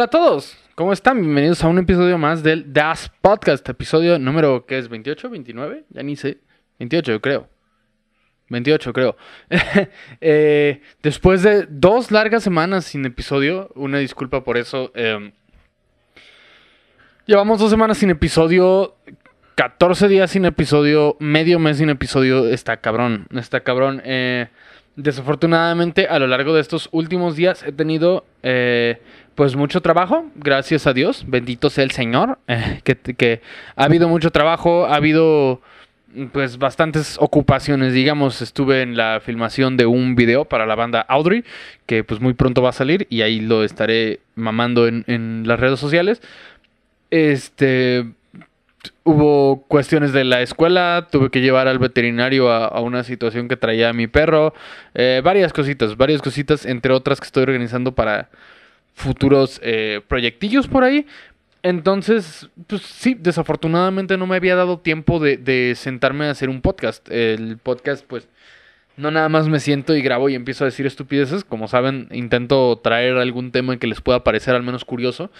Hola a todos, ¿cómo están? Bienvenidos a un episodio más del Das Podcast, episodio número, ¿qué es? ¿28? ¿29? Ya ni sé. 28, yo creo. 28, creo. Eh, después de dos largas semanas sin episodio, una disculpa por eso. eh, llevamos dos semanas sin episodio, 14 días sin episodio, medio mes sin episodio. Está cabrón, está cabrón. Eh, desafortunadamente, a lo largo de estos últimos días he tenido eh, pues mucho trabajo, gracias a Dios, bendito sea el Señor, eh, que, que ha habido mucho trabajo, ha habido pues bastantes ocupaciones, digamos, estuve en la filmación de un video para la banda Audrey, que pues muy pronto va a salir y ahí lo estaré mamando en, en las redes sociales. Este, hubo cuestiones de la escuela, tuve que llevar al veterinario a, una situación que traía a mi perro, eh, varias cositas, varias cositas, entre otras que estoy organizando para futuros eh, proyectillos por ahí. Entonces, pues sí, desafortunadamente no me había dado tiempo de, sentarme a hacer un podcast. El podcast, pues, no nada más me siento y grabo y empiezo a decir estupideces. Como saben, intento traer algún tema que les pueda parecer al menos curioso.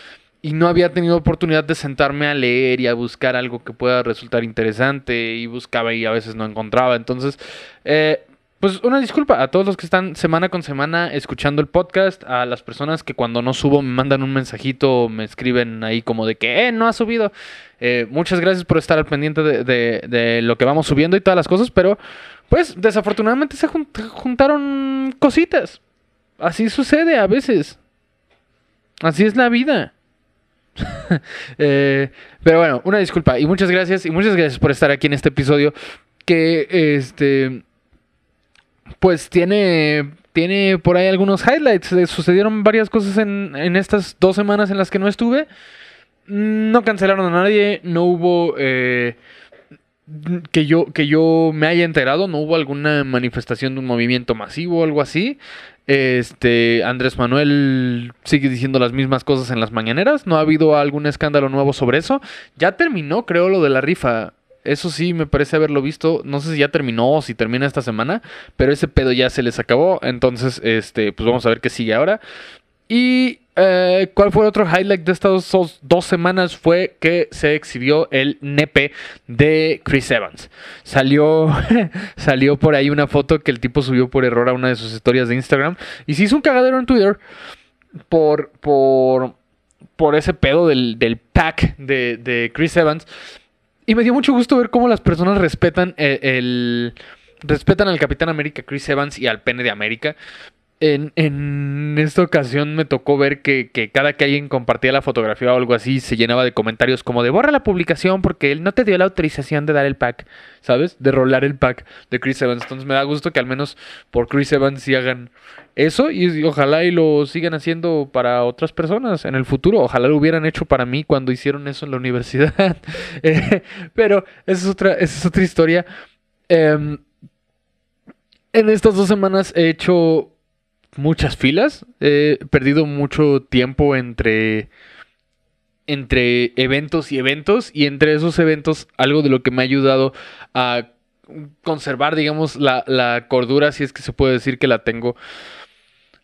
Y no había tenido oportunidad de sentarme a leer y a buscar algo que pueda resultar interesante. Y buscaba y a veces no encontraba. Entonces, eh, pues una disculpa a todos los que están semana con semana escuchando el podcast, a las personas que cuando no subo me mandan un mensajito, me escriben ahí como de que, eh, no ha subido. Eh, muchas gracias por estar al pendiente de, de- lo que vamos subiendo y todas las cosas, pero pues desafortunadamente se jun- juntaron cositas. Así sucede a veces. Así es la vida. Eh, pero bueno, una disculpa y muchas gracias y muchas gracias por estar aquí en este episodio que este pues tiene tiene por ahí algunos highlights. Eh, Sucedieron varias cosas en, en estas dos semanas en las que no estuve. No cancelaron a nadie, no hubo eh, que yo que yo me haya enterado, no hubo alguna manifestación de un movimiento masivo o algo así. Este Andrés Manuel sigue diciendo las mismas cosas en las mañaneras, no ha habido algún escándalo nuevo sobre eso. Ya terminó, creo, lo de la rifa. Eso sí, me parece haberlo visto. No sé si ya terminó o si termina esta semana, pero ese pedo ya se les acabó. Entonces, este, pues vamos a ver qué sigue ahora. Y eh, cuál fue otro highlight de estas dos, semanas fue que se exhibió el nepe de Chris Evans. Salió, salió por ahí una foto que el tipo subió por error a una de sus historias de Instagram y se hizo un cagadero en Twitter por, por, por ese pedo del, del pack de, de Chris Evans. Y me dio mucho gusto ver cómo las personas respetan el, el- respetan al Capitán América Chris Evans y al pene de América. En, en esta ocasión me tocó ver que, que cada que alguien compartía la fotografía o algo así se llenaba de comentarios como de borra la publicación porque él no te dio la autorización de dar el pack, ¿sabes? De rolar el pack de Chris Evans. Entonces me da gusto que al menos por Chris Evans sí hagan eso y, ojalá y lo sigan haciendo para otras personas en el futuro. Ojalá lo hubieran hecho para mí cuando hicieron eso en la universidad. Eh, pero esa es otra, es otra historia. Em, en estas dos semanas he hecho muchas filas. He perdido mucho tiempo entre, entre eventos y eventos. Y entre esos eventos, algo de lo que me ha ayudado a conservar, digamos, la, la cordura, si es que se puede decir que la tengo.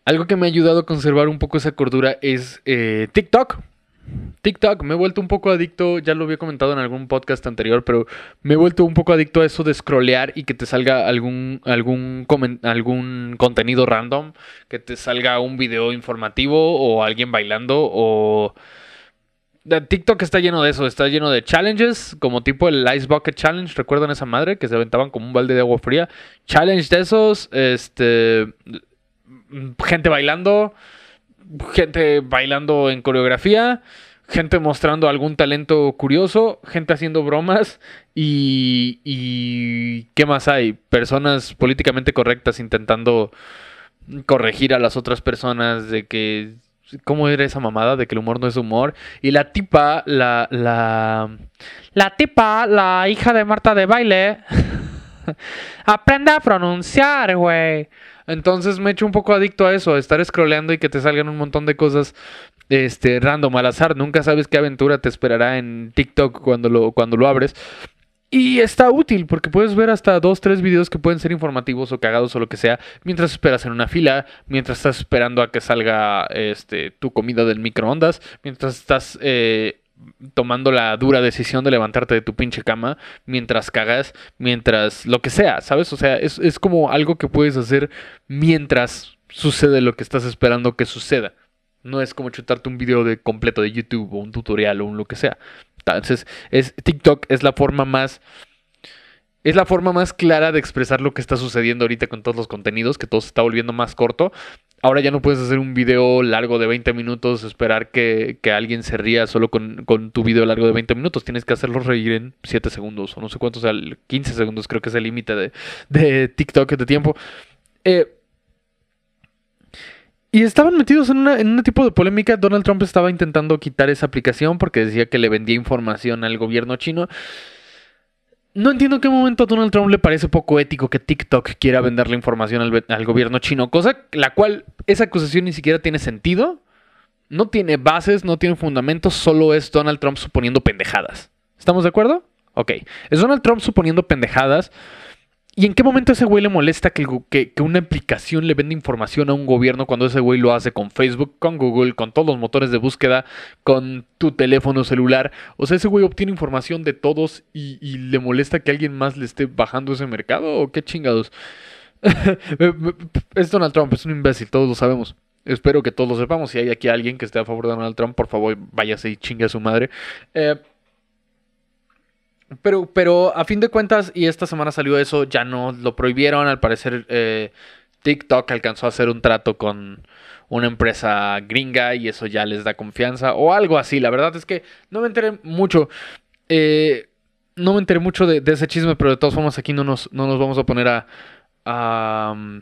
Algo que me ha ayudado a conservar un poco esa cordura es eh, TikTok. TikTok, me he vuelto un poco adicto, ya lo había comentado en algún podcast anterior, pero me he vuelto un poco adicto a eso de scrollear y que te salga algún, algún, algún contenido random, que te salga un video informativo o alguien bailando o... De- TikTok está lleno de eso, está lleno de challenges, como tipo el Ice Bucket Challenge, ¿recuerdan esa madre? Que se aventaban como un balde de agua fría. Challenge de esos, este... Gente bailando, gente bailando en coreografía, gente mostrando algún talento curioso, gente haciendo bromas y, y ¿qué más hay? Personas políticamente correctas intentando corregir a las otras personas de que ¿Cómo era esa mamada de que el humor no es humor? Y la tipa, la, la, la tipa, la hija de Marta de baile, aprende a pronunciar, güey. Entonces me he hecho un poco adicto a eso, a estar scrolleando y que te salgan un montón de cosas este, random al azar. Nunca sabes qué aventura te esperará en TikTok cuando lo, cuando lo abres. Y está útil porque puedes ver hasta dos, tres videos que pueden ser informativos o cagados o lo que sea mientras esperas en una fila, mientras estás esperando a que salga este, tu comida del microondas, mientras estás eh, tomando la dura decisión de levantarte de tu pinche cama, mientras cagas, mientras lo que sea, ¿sabes? O sea, es, es como algo que puedes hacer mientras sucede lo que estás esperando que suceda. No es como chutarte un video de completo de YouTube o un tutorial o un lo que sea. Entonces, es, TikTok es la forma más. Es la forma más clara de expresar lo que está sucediendo ahorita con todos los contenidos, que todo se está volviendo más corto. Ahora ya no puedes hacer un video largo de 20 minutos, esperar que, alguien se ría solo con, tu video largo de 20 minutos. Tienes que hacerlo reír en 7 segundos o no sé cuántos, o sea, 15 segundos creo que es el límite de, de TikTok de tiempo. Eh, y estaban metidos en, una, en un tipo de polémica. Donald Trump estaba intentando quitar esa aplicación porque decía que le vendía información al gobierno chino. No entiendo en qué momento a Donald Trump le parece poco ético que TikTok quiera venderle información al, al, gobierno chino, cosa la cual esa acusación ni siquiera tiene sentido, no tiene bases, no tiene fundamentos, solo es Donald Trump suponiendo pendejadas. ¿Estamos de acuerdo? Ok, es Donald Trump suponiendo pendejadas ¿Y en qué momento ese güey le molesta que, que, una aplicación le venda información a un gobierno cuando ese güey lo hace con Facebook, con Google, con todos los motores de búsqueda, con tu teléfono celular? O sea, ese güey obtiene información de todos y, le molesta que alguien más le esté bajando ese mercado o qué chingados. es Donald Trump, es un imbécil, todos lo sabemos. Espero que todos lo sepamos. Si hay aquí alguien que esté a favor de Donald Trump, por favor, váyase y chingue a su madre. Eh, pero, pero a fin de cuentas, y esta semana salió eso, ya no lo prohibieron. Al parecer, eh, TikTok alcanzó a hacer un trato con una empresa gringa y eso ya les da confianza o algo así. La verdad es que no me enteré mucho. Eh, no me enteré mucho de, ese chisme, pero de todas formas aquí no nos, no nos vamos a poner a, a um,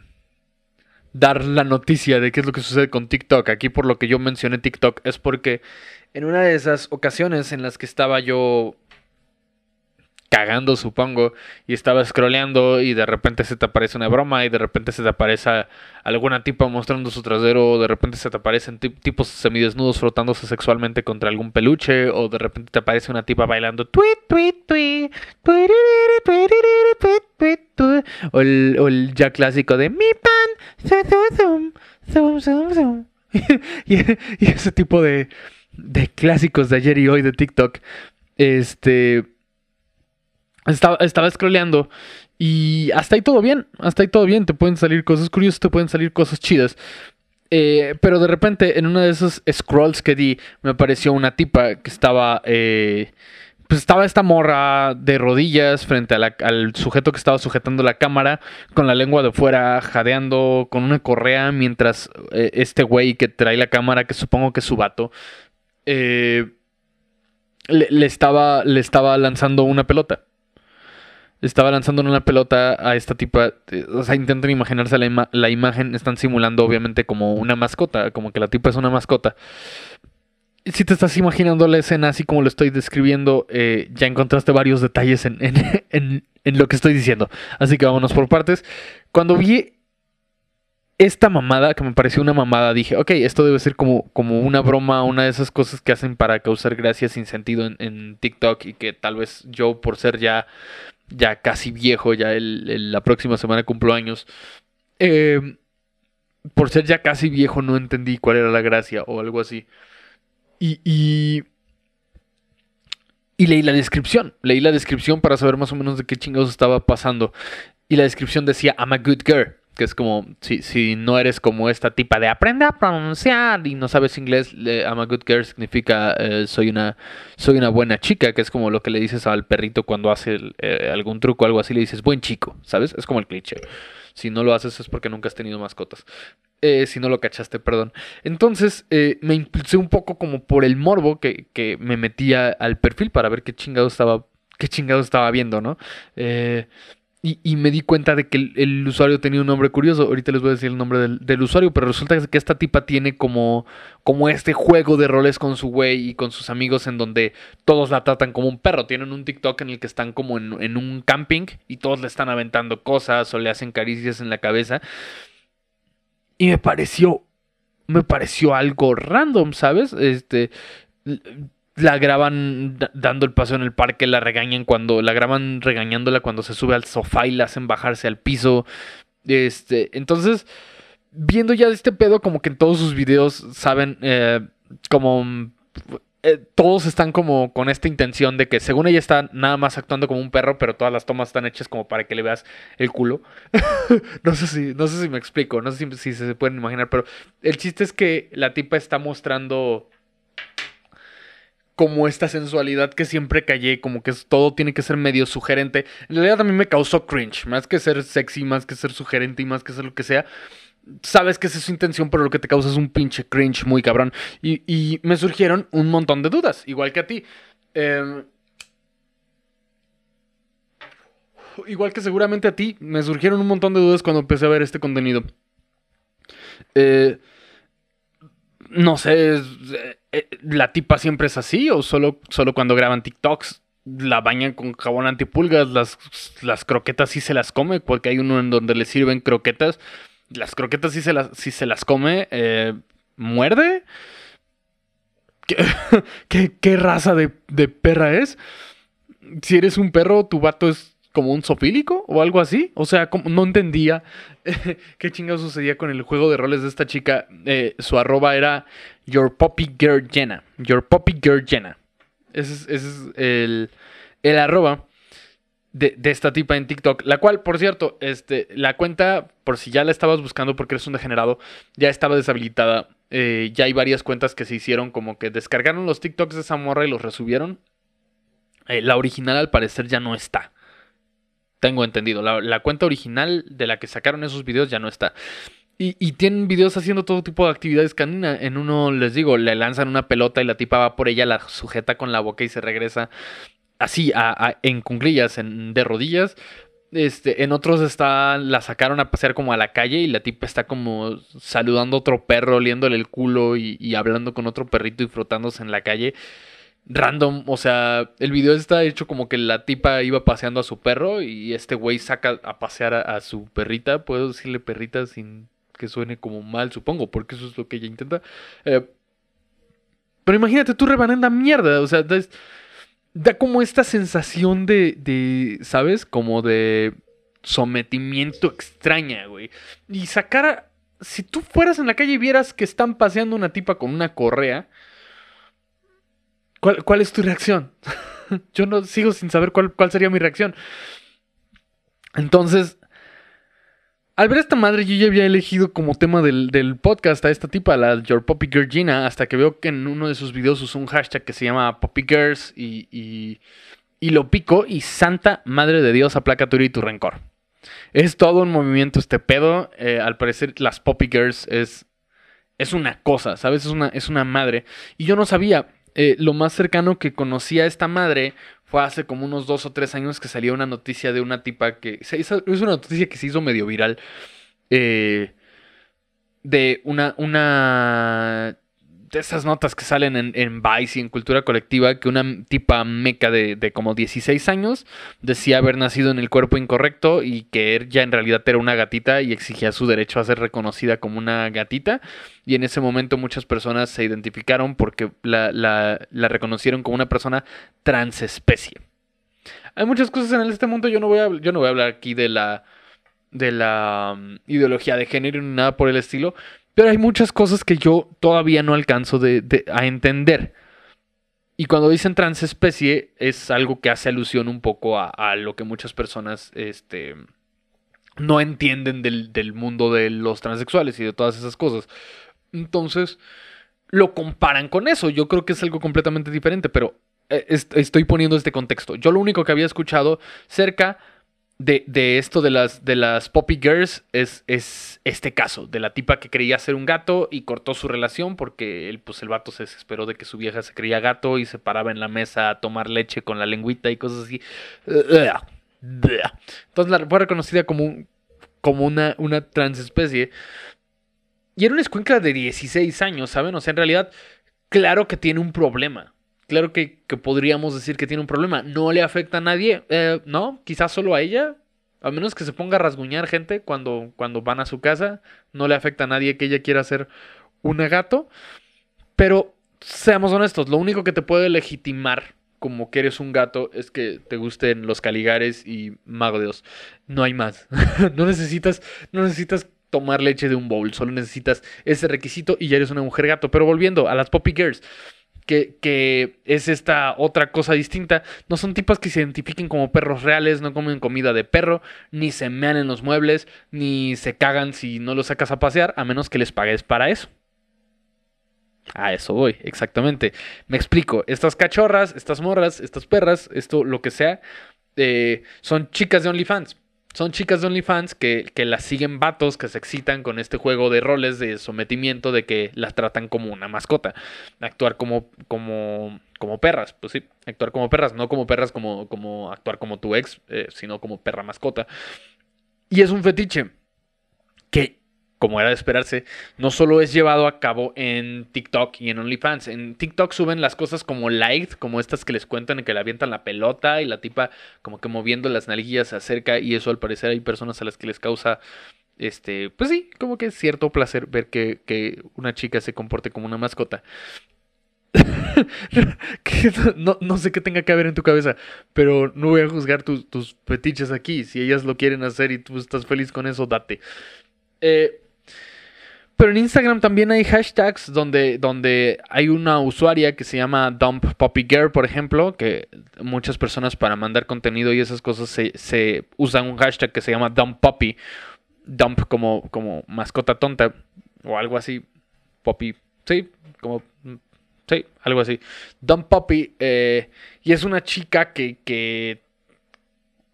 dar la noticia de qué es lo que sucede con TikTok. Aquí por lo que yo mencioné TikTok es porque en una de esas ocasiones en las que estaba yo cagando, supongo, y estaba scrolleando y de repente se te aparece una broma y de repente se te aparece alguna tipa mostrando su trasero o de repente se te aparecen tipos semidesnudos frotándose sexualmente contra algún peluche o de repente te aparece una tipa bailando o el, o el ya clásico de mi pan y, y ese tipo de, de clásicos de ayer y hoy de TikTok este estaba, estaba scrolleando y hasta ahí todo bien, hasta ahí todo bien, te pueden salir cosas curiosas, te pueden salir cosas chidas. Eh, pero de repente en uno de esos scrolls que di me apareció una tipa que estaba... Eh, pues estaba esta morra de rodillas frente al sujeto que estaba sujetando la cámara, con la lengua de fuera, jadeando, con una correa, mientras eh, este güey que trae la cámara, que supongo que es su vato, le, estaba, le estaba lanzando una pelota estaba lanzando una pelota a esta tipa. Eh, o sea, intentan imaginarse la, la, imagen. Están simulando, obviamente, como una mascota. Como que la tipa es una mascota. Si te estás imaginando la escena así como lo estoy describiendo, eh, ya encontraste varios detalles en, en, en, lo que estoy diciendo. Así que vámonos por partes. Cuando vi esta mamada, que me pareció una mamada, dije, ok, esto debe ser como, como una broma, una de esas cosas que hacen para causar gracia sin sentido en, en TikTok y que tal vez yo, por ser ya ya casi viejo, ya el, la próxima semana cumplo años. Eh, por ser ya casi viejo no entendí cuál era la gracia o algo así. Y, y, y leí la descripción. Leí la descripción para saber más o menos de qué chingados estaba pasando. Y la descripción decía, I'm a good girl que es como, si, si no eres como esta tipa de aprende a pronunciar y no sabes inglés, I'm a good girl significa eh, soy, una, soy una buena chica, que es como lo que le dices al perrito cuando hace eh, algún truco o algo así, le dices buen chico, ¿sabes? Es como el cliché. Si no lo haces es porque nunca has tenido mascotas. Eh, si no lo cachaste, perdón. Entonces me impulsé un poco como por el morbo que, que me metía al perfil para ver qué chingado estaba, qué chingado estaba viendo, ¿no? Eh, y, me di cuenta de que el, usuario tenía un nombre curioso. Ahorita les voy a decir el nombre del, usuario, pero resulta que esta tipa tiene como, como este juego de roles con su güey y con sus amigos en donde todos la tratan como un perro. Tienen un TikTok en el que están como en, en un camping y todos le están aventando cosas o le hacen caricias en la cabeza. Y me pareció, me pareció algo random, ¿sabes? Este, la graban dando el paso en el parque, la regañan cuando, la graban regañándola cuando se sube al sofá y la hacen bajarse al piso. Este, entonces, viendo ya este pedo, como que en todos sus videos saben, eh, como eh, todos están como con esta intención de que según ella está nada más actuando como un perro, pero todas las tomas están hechas como para que le veas el culo. no, sé si, no sé si me explico, no sé si, se pueden imaginar, pero el chiste es que la tipa está mostrando como esta sensualidad que siempre callé, como que todo tiene que ser medio sugerente. En realidad también me causó cringe, más que ser sexy, más que ser sugerente y más que ser lo que sea sabes que esa es su intención, pero lo que te causa es un pinche cringe muy cabrón. Y, me surgieron un montón de dudas, igual que a ti. Em, igual que seguramente a ti, me surgieron un montón de dudas cuando empecé a ver este contenido. Eh, no sé, eh, ¿la tipa siempre es así o solo, solo cuando graban TikToks? la bañan con jabón antipulgas, las, las croquetas sí se las come, porque hay uno en donde le sirven croquetas las croquetas si se las, si se las come, eh, muerde. ¿Qué, raza de, perra es? Si eres un perro, tu vato es como un sofílico o algo así. O sea, no entendía qué chingado sucedía con el juego de roles de esta chica. Eh, su arroba era Your Poppy Girl Jenna. Your Poppy Girl Jenna. Ese es, el, el arroba de, esta tipa en TikTok, la cual, por cierto, este, la cuenta, por si ya la estabas buscando porque eres un degenerado, ya estaba deshabilitada. Eh, ya hay varias cuentas que se hicieron como que descargaron los TikToks de esa morra y los resubieron. Eh, la original al parecer ya no está. Tengo entendido. La, cuenta original de la que sacaron esos videos ya no está. Y, tienen videos haciendo todo tipo de actividades canina. En uno, les digo, le lanzan una pelota y la tipa va por ella, la sujeta con la boca y se regresa así, en cunclillas, en, de rodillas. Este, en otros está, la sacaron a pasear como a la calle y la tipa está como saludando a otro perro, oliéndole el culo y, hablando con otro perrito y frotándose en la calle. Random, o sea, el video está hecho como que la tipa iba paseando a su perro y este güey saca a pasear a, su perrita. Puedo decirle perrita sin que suene como mal, supongo, porque eso es lo que ella intenta. Eh, pero imagínate tú rebanando mierda, o sea, da como esta sensación de, de, ¿sabes? Como de sometimiento extraña, güey. Y sacar Si tú fueras en la calle y vieras que están paseando una tipa con una correa, ¿cuál, es tu reacción? Yo no sigo sin saber cuál, sería mi reacción. Entonces, al ver esta madre, yo ya había elegido como tema del, podcast a esta tipa, la Your Poppy Girl hasta que veo que en uno de sus videos usó un hashtag que se llama Poppy Girls y, y, lo pico y santa madre de Dios aplaca tu y tu rencor. Es todo un movimiento este pedo. Eh, al parecer las Poppy Girls es, es una cosa, ¿sabes? Es una, es una madre. Y yo no sabía. Eh, lo más cercano que conocía a esta madre fue hace como unos dos o tres años que salió una noticia de una tipa que. es una noticia que se hizo medio viral. Eh, de una, una de esas notas que salen en, Vice y en Cultura Colectiva, que una tipa meca de, como 16 años decía haber nacido en el cuerpo incorrecto y que ella en realidad era una gatita y exigía su derecho a ser reconocida como una gatita. Y en ese momento muchas personas se identificaron porque la, la, reconocieron como una persona transespecie. Hay muchas cosas en este mundo, yo no voy a, yo no voy a hablar aquí de la, de la um, ideología de género ni nada por el estilo, pero hay muchas cosas que yo todavía no alcanzo a entender. Y cuando dicen transespecie es algo que hace alusión un poco a, lo que muchas personas este, no entienden del, mundo de los transexuales y de todas esas cosas. Entonces, lo comparan con eso. Yo creo que es algo completamente diferente, pero eh, estoy poniendo este contexto. Yo lo único que había escuchado cerca de, esto de las, de las Poppy Girls es, es, este caso, de la tipa que creía ser un gato y cortó su relación porque el, pues el vato se desesperó de que su vieja se creía gato y se paraba en la mesa a tomar leche con la lengüita y cosas así. Entonces la, fue reconocida como, como una, una transespecie. Y era una escuela de 16 años, ¿saben? O sea, en realidad, claro que tiene un problema claro que, podríamos decir que tiene un problema. No le afecta a nadie, eh, ¿no? Quizás solo a ella. A menos que se ponga a rasguñar gente cuando, cuando van a su casa. No le afecta a nadie que ella quiera ser una gato. Pero seamos honestos, lo único que te puede legitimar como que eres un gato es que te gusten los caligares y mago de Dios. No hay más. no necesitas, no necesitas tomar leche de un bowl, solo necesitas ese requisito y ya eres una mujer gato. Pero volviendo a las Poppy Girls, que, que, es esta otra cosa distinta. No son tipas que se identifiquen como perros reales, no comen comida de perro, ni se mean en los muebles, ni se cagan si no los sacas a pasear, a menos que les pagues para eso. A eso voy, exactamente. Me explico. Estas cachorras, estas morras, estas perras, esto, lo que sea, eh, son chicas de OnlyFans. Son chicas de OnlyFans que, que las siguen vatos, que se excitan con este juego de roles de sometimiento, de que las tratan como una mascota. Actuar como, como, como perras, pues sí, actuar como perras, no como perras como, como actuar como tu ex, eh, sino como perra mascota. Y es un fetiche que como era de esperarse, no solo es llevado a cabo en TikTok y en OnlyFans. En TikTok suben las cosas como light, como estas que les cuentan que le avientan la pelota y la tipa como que moviendo las nalguillas se acerca y eso al parecer hay personas a las que les causa, este, pues sí, como que cierto placer ver que, una chica se comporte como una mascota. no, sé qué tenga que haber en tu cabeza, pero no voy a juzgar tus, tus fetiches aquí. Si ellas lo quieren hacer y tú estás feliz con eso, date. Eh, pero en Instagram también hay hashtags donde, donde hay una usuaria que se llama Dump Poppy Girl, por ejemplo, que muchas personas para mandar contenido y esas cosas se, usan un hashtag que se llama Dump Poppy. Dump como, como mascota tonta o algo así. Poppy, sí, como Sí, algo así. Dump Poppy. Eh, y es una chica que, que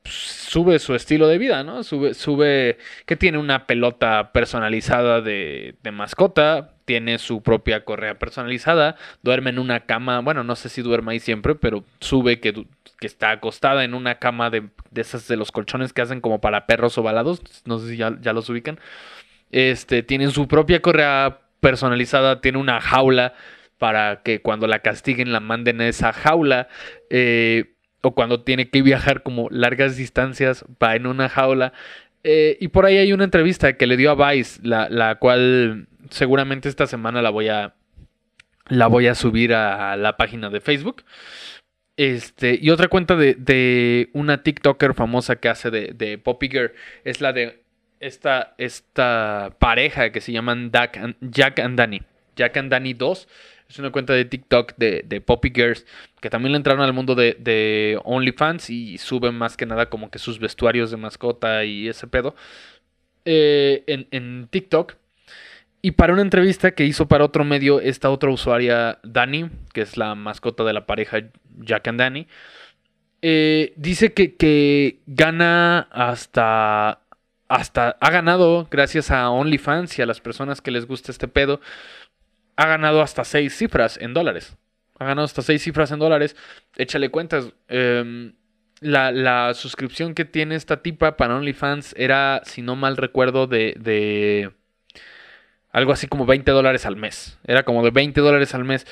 sube su estilo de vida, ¿no? Sube, sube, que tiene una pelota personalizada de, mascota, tiene su propia correa personalizada, duerme en una cama, bueno, no sé si duerme ahí siempre, pero sube que, que está acostada en una cama de, de, esas de los colchones que hacen como para perros ovalados, no sé si ya, ya los ubican. Este, tiene su propia correa personalizada, tiene una jaula para que cuando la castiguen la manden a esa jaula. Eh, o cuando tiene que viajar como largas distancias, va en una jaula. Eh, y por ahí hay una entrevista que le dio a Vice, la, cual seguramente esta semana la voy a, la voy a subir a la página de Facebook. Este, y otra cuenta de, una TikToker famosa que hace de, de Poppy Girl es la de esta, esta pareja que se llaman Jack and Danny. Jack and Danny 2 es una cuenta de TikTok de, de Poppy Girls que también le entraron al mundo de, de, OnlyFans y suben más que nada como que sus vestuarios de mascota y ese pedo eh, en, en, TikTok. Y para una entrevista que hizo para otro medio, esta otra usuaria, Dani, que es la mascota de la pareja Jack and Danny, eh, dice que, que gana hasta hasta ha ganado gracias a OnlyFans y a las personas que les gusta este pedo ha ganado hasta seis cifras en dólares. Ha ganado hasta seis cifras en dólares. Échale cuentas. Em, la, suscripción que tiene esta tipa para OnlyFans era, si no mal recuerdo, de, de algo así como 20 dólares al mes. Era como de 20 dólares al mes.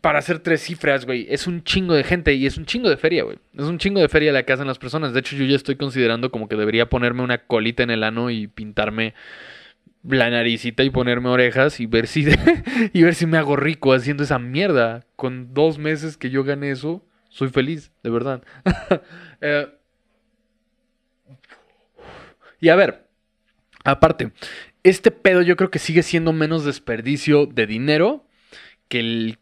Para hacer tres cifras, güey. Es un chingo de gente y es un chingo de feria, güey. Es un chingo de feria la que hacen las personas. De hecho, yo ya estoy considerando como que debería ponerme una colita en el ano y pintarme la naricita y ponerme orejas y ver si y ver si me hago rico haciendo esa mierda. Con dos meses que yo gane eso, soy feliz, de verdad. Eh, y a ver, aparte, este pedo yo creo que sigue siendo menos desperdicio de dinero que el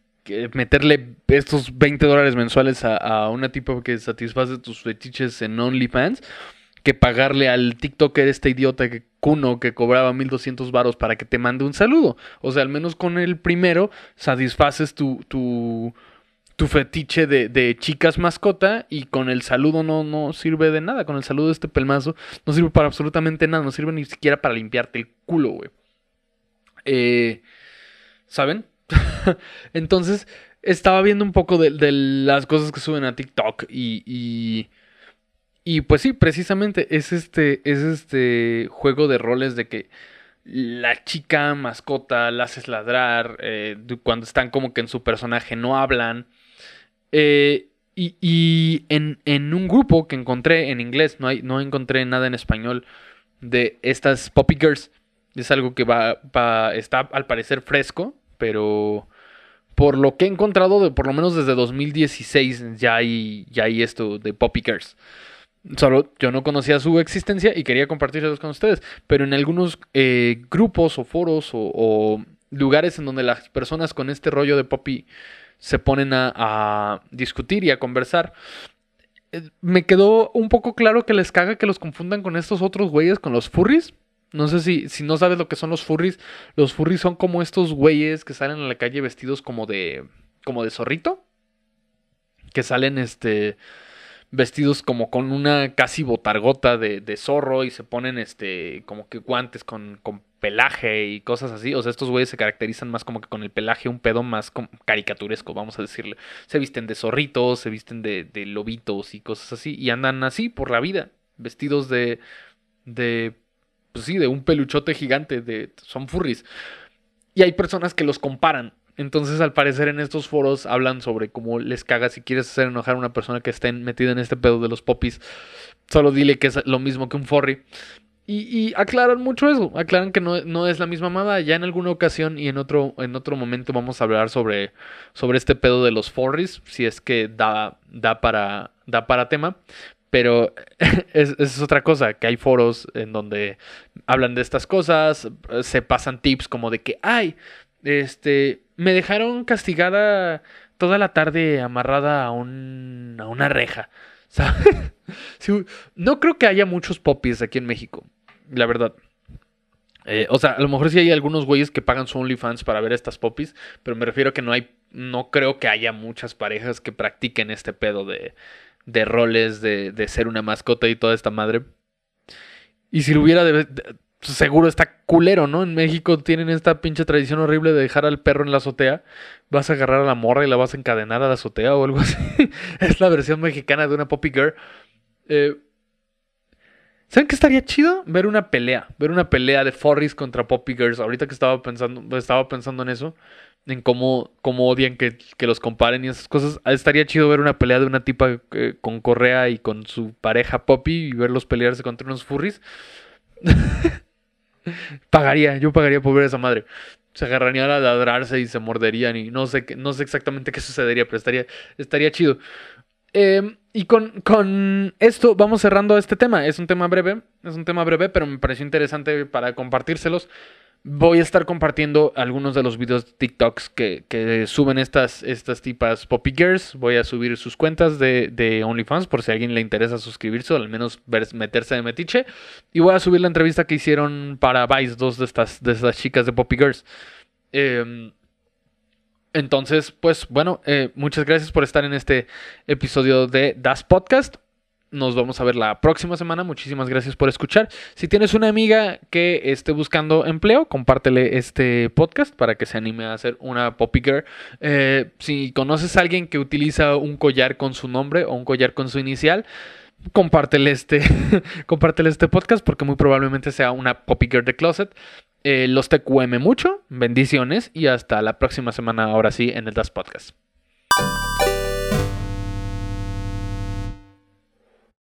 meterle estos 20 dólares mensuales a, a una tipo que satisface tus fetiches en OnlyFans que pagarle al TikToker este idiota que Kuno que cobraba 1200 varos para que te mande un saludo. O sea, al menos con el primero satisfaces tu, tu, tu fetiche de, chicas mascota y con el saludo no, no sirve de nada. Con el saludo de este pelmazo no sirve para absolutamente nada. No sirve ni siquiera para limpiarte el culo, güey. Eh, ¿Saben? Entonces, estaba viendo un poco de, las cosas que suben a TikTok y y pues sí, precisamente es este, es este juego de roles de que la chica mascota la haces ladrar, eh, cuando están como que en su personaje no hablan. Eh, y, en, un grupo que encontré en inglés, no, hay, no encontré nada en español de estas Poppy Girls. Es algo que va, va, está al parecer fresco, pero por lo que he encontrado, de, por lo menos desde 2016 ya hay, ya hay esto de Poppy Girls. Solo yo no conocía su existencia y quería compartirlos con ustedes. Pero en algunos eh, grupos o foros o, lugares en donde las personas con este rollo de Poppy se ponen a, discutir y a conversar, eh, me quedó un poco claro que les caga que los confundan con estos otros güeyes, con los furries. No sé si, si no sabes lo que son los furries. Los furries son como estos güeyes que salen a la calle vestidos como de. como de zorrito. Que salen este vestidos como con una casi botargota de, de zorro y se ponen este como que guantes con, con, pelaje y cosas así. O sea, estos güeyes se caracterizan más como que con el pelaje un pedo más caricaturesco, vamos a decirle. Se visten de zorritos, se visten de, de lobitos y cosas así y andan así por la vida, vestidos de de pues sí, de un peluchote gigante, de son furries. Y hay personas que los comparan entonces, al parecer, en estos foros hablan sobre cómo les caga si quieres hacer enojar a una persona que esté metida en este pedo de los popis. Solo dile que es lo mismo que un forry. Y, aclaran mucho eso. Aclaran que no, es la misma mamada. Ya en alguna ocasión y en otro, en otro momento vamos a hablar sobre, sobre este pedo de los forries. Si es que da, da, para, da para tema. Pero es, es, otra cosa, que hay foros en donde hablan de estas cosas, se pasan tips como de que, ay, este, me dejaron castigada toda la tarde amarrada a, un, a una reja. no creo que haya muchos popis aquí en México, la verdad. Eh, o sea, a lo mejor sí hay algunos güeyes que pagan su OnlyFans para ver estas popis, pero me refiero a que no hay, no creo que haya muchas parejas que practiquen este pedo de, de roles, de, de ser una mascota y toda esta madre. Y si lo hubiera, de, seguro está culero, ¿no? En México tienen esta pinche tradición horrible de dejar al perro en la azotea. Vas a agarrar a la morra y la vas a encadenar a la azotea o algo así. es la versión mexicana de una Poppy Girl. Eh, ¿Saben qué estaría chido? Ver una pelea. Ver una pelea de Forris contra Poppy Girls. Ahorita que estaba pensando, estaba pensando en eso. En cómo, cómo odian que, los comparen y esas cosas. Estaría chido ver una pelea de una tipa eh, con correa y con su pareja Poppy y verlos pelearse contra unos furries. pagaría, yo pagaría por ver a esa madre. Se agarrarían a ladrarse y se morderían y no sé, no sé exactamente qué sucedería, pero estaría, estaría chido. Em, y con, con, esto vamos cerrando este tema. Es un tema breve, es un tema breve, pero me pareció interesante para compartírselos. Voy a estar compartiendo algunos de los videos de TikToks que, suben estas, estas tipas Poppy Girls. Voy a subir sus cuentas de, OnlyFans por si a alguien le interesa suscribirse o al menos meterse de metiche. Y voy a subir la entrevista que hicieron para Vice, dos de estas, de estas chicas de Poppy Girls. Em, entonces, pues bueno, eh, muchas gracias por estar en este episodio de Das Podcast. Nos vamos a ver la próxima semana. Muchísimas gracias por escuchar. Si tienes una amiga que esté buscando empleo, compártele este podcast para que se anime a hacer una Poppy Girl. Eh, si conoces a alguien que utiliza un collar con su nombre o un collar con su inicial, compártele este, compártele este podcast porque muy probablemente sea una Poppy Girl de Closet. Eh, los TQM mucho, bendiciones y hasta la próxima semana ahora sí en el Das Podcast.